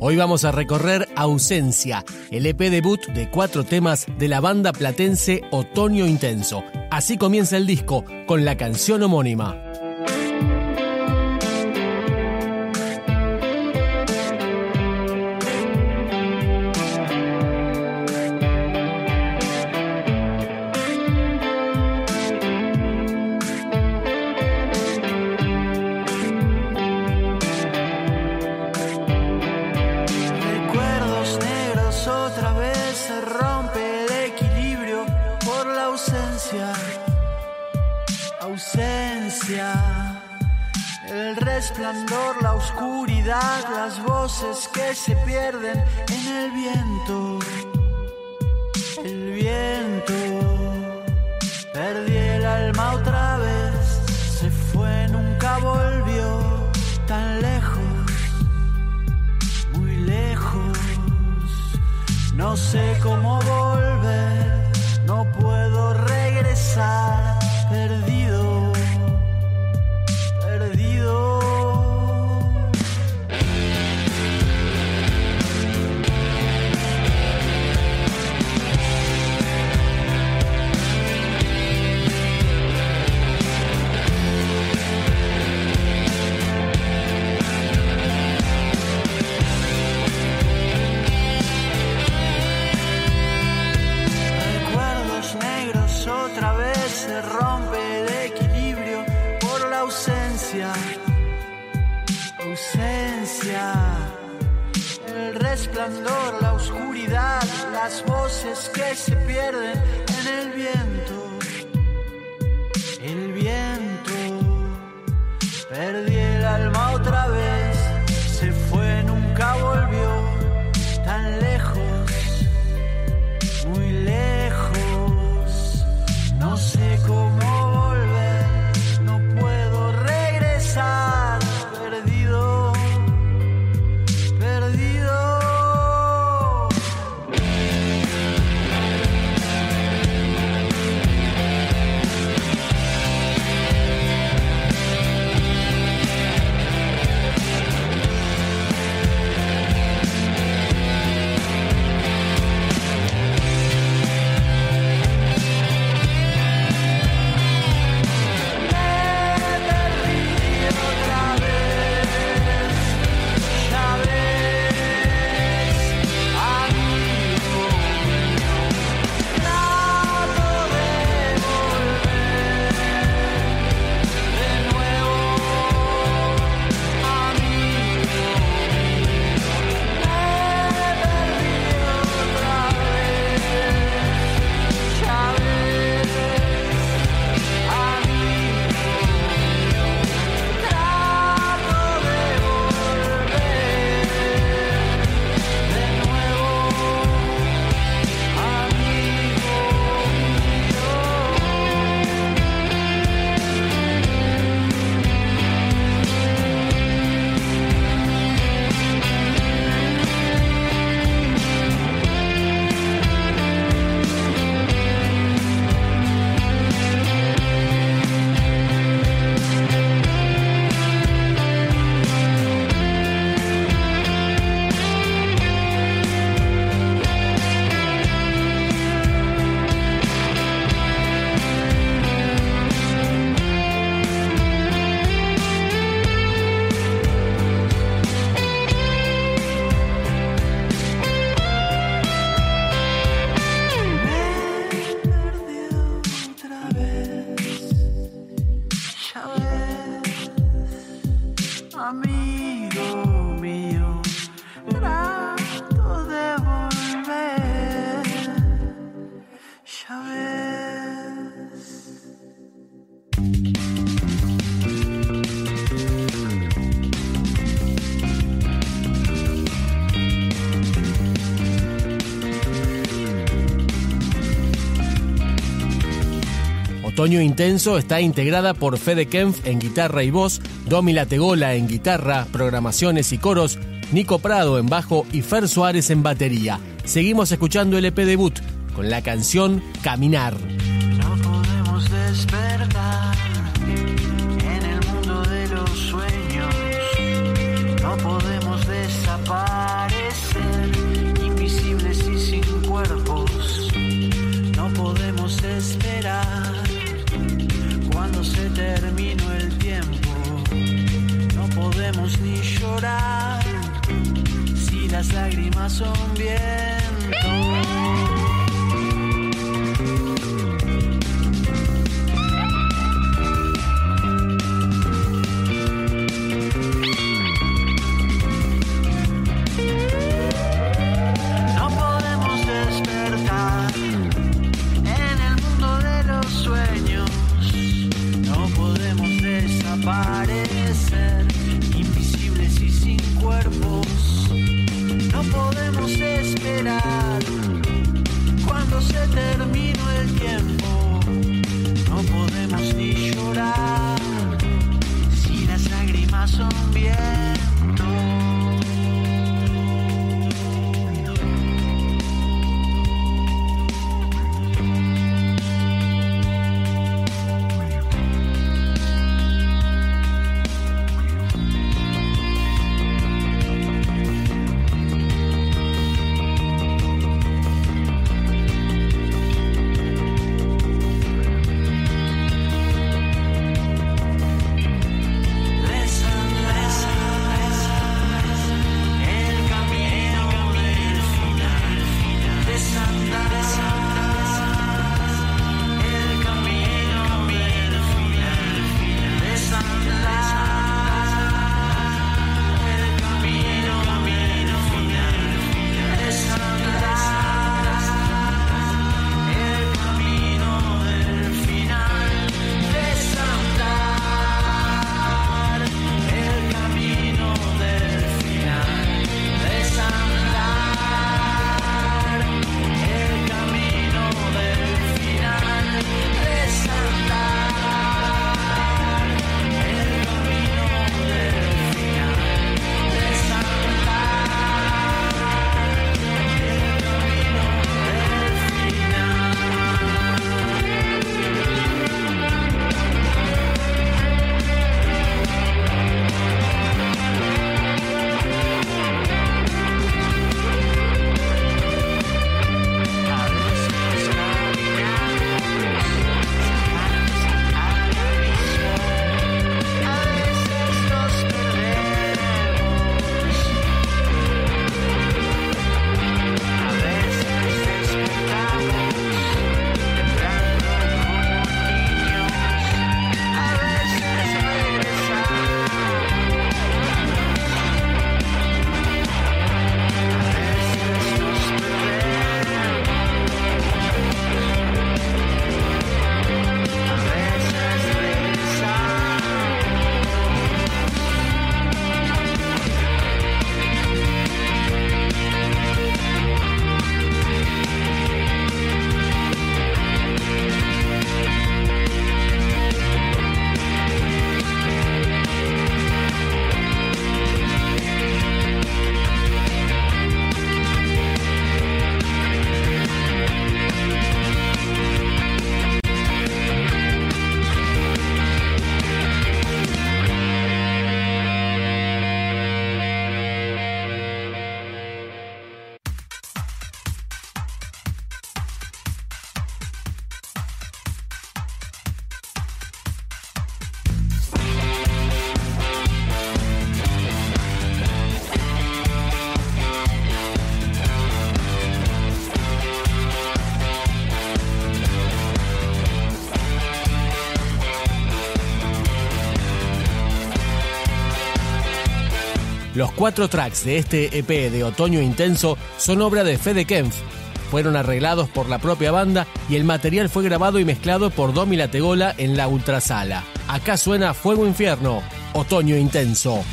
Hoy vamos a recorrer Ausencia, el EP debut de cuatro temas de la banda platense Otoño Intenso. Así comienza el disco con la canción homónima. Otra vez se rompe el equilibrio por la ausencia, ausencia. El resplandor, la oscuridad, las voces que se pierden en el viento, el viento. Perdí el alma otra No sé cómo volver, ausencia. El resplandor, la oscuridad, las voces que se pierden en el viento, el viento. Perdí Otoño Intenso está integrada por Fede Kempf en guitarra y voz, Domi Lategola en guitarra, programaciones y coros, Nico Prado en bajo y Fer Suárez en batería. Seguimos escuchando el EP debut con la canción Caminar. Lágrimas son viento. Podemos esperar cuando se terminó el tiempo. No podemos ni llorar si las lágrimas son viento. Los cuatro tracks de este EP de Otoño Intenso son obra de Fede Kempf. Fueron arreglados por la propia banda y el material fue grabado y mezclado por Domi Lategola en la Ultrasala. Acá suena Fuego Infierno, Otoño Intenso.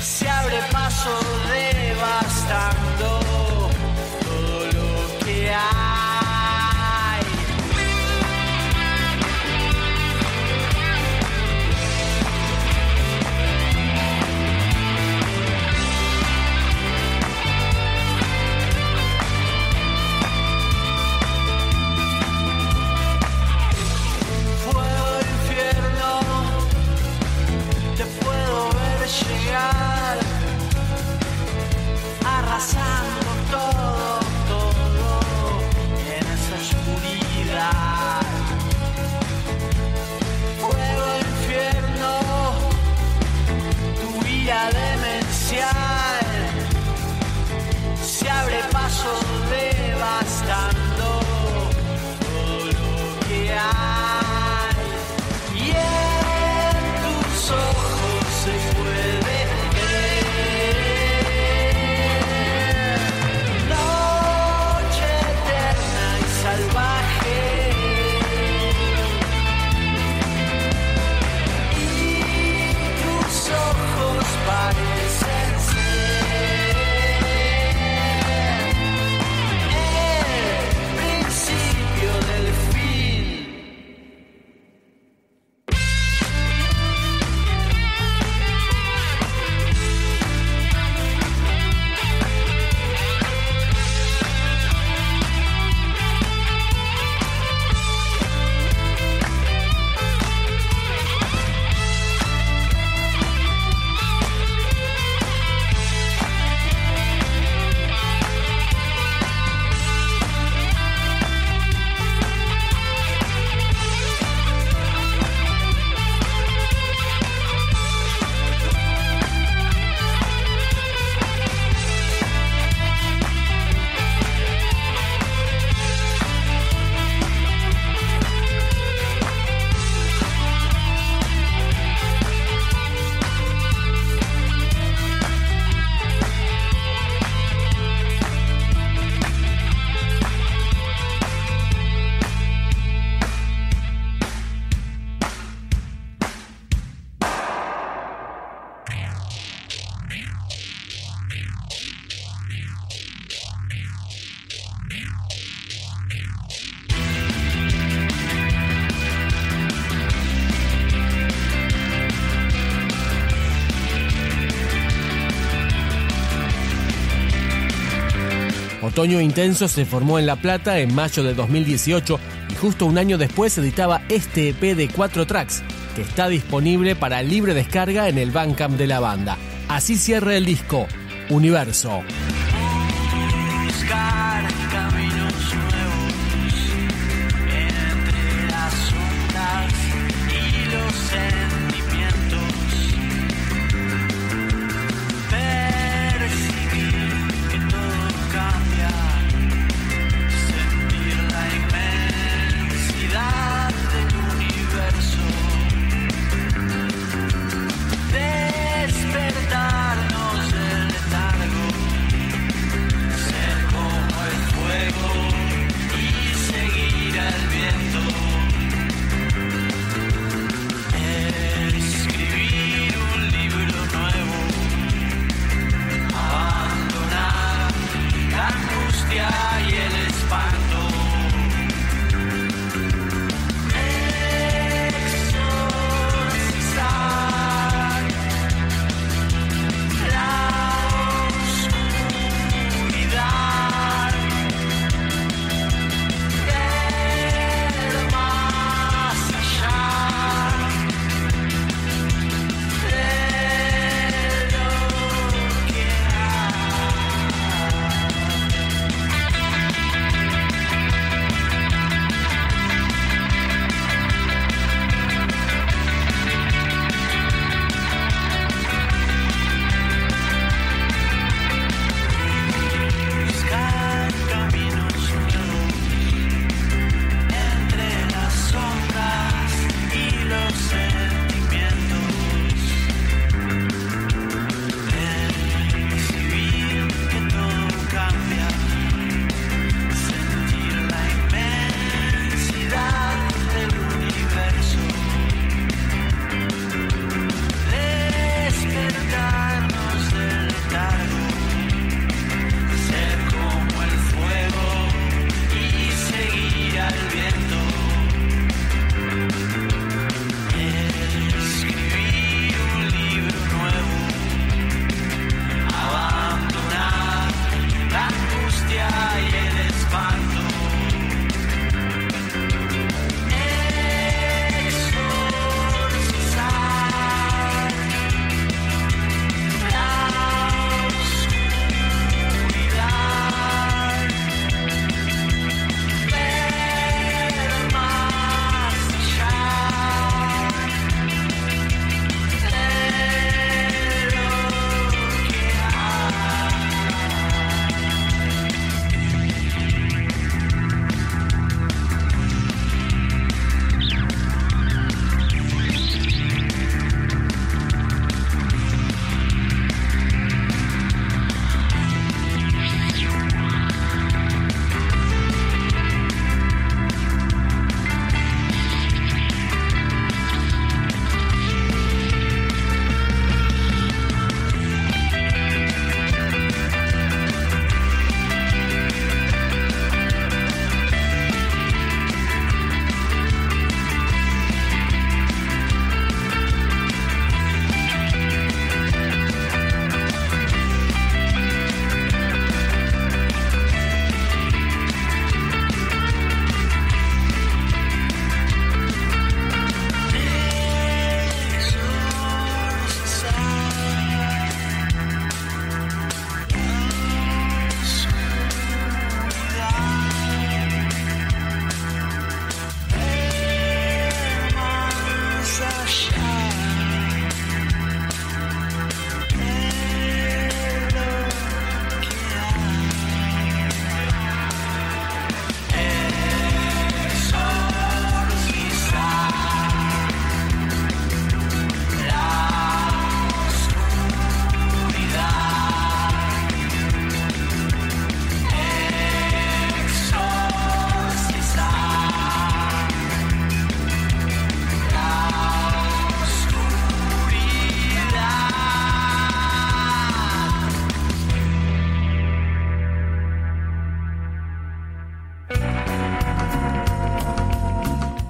Se abre paso Otoño Intenso se formó en La Plata en mayo de 2018 y justo un año después editaba este EP de cuatro tracks que está disponible para libre descarga en el Bandcamp de la banda. Así cierra el disco, Universo.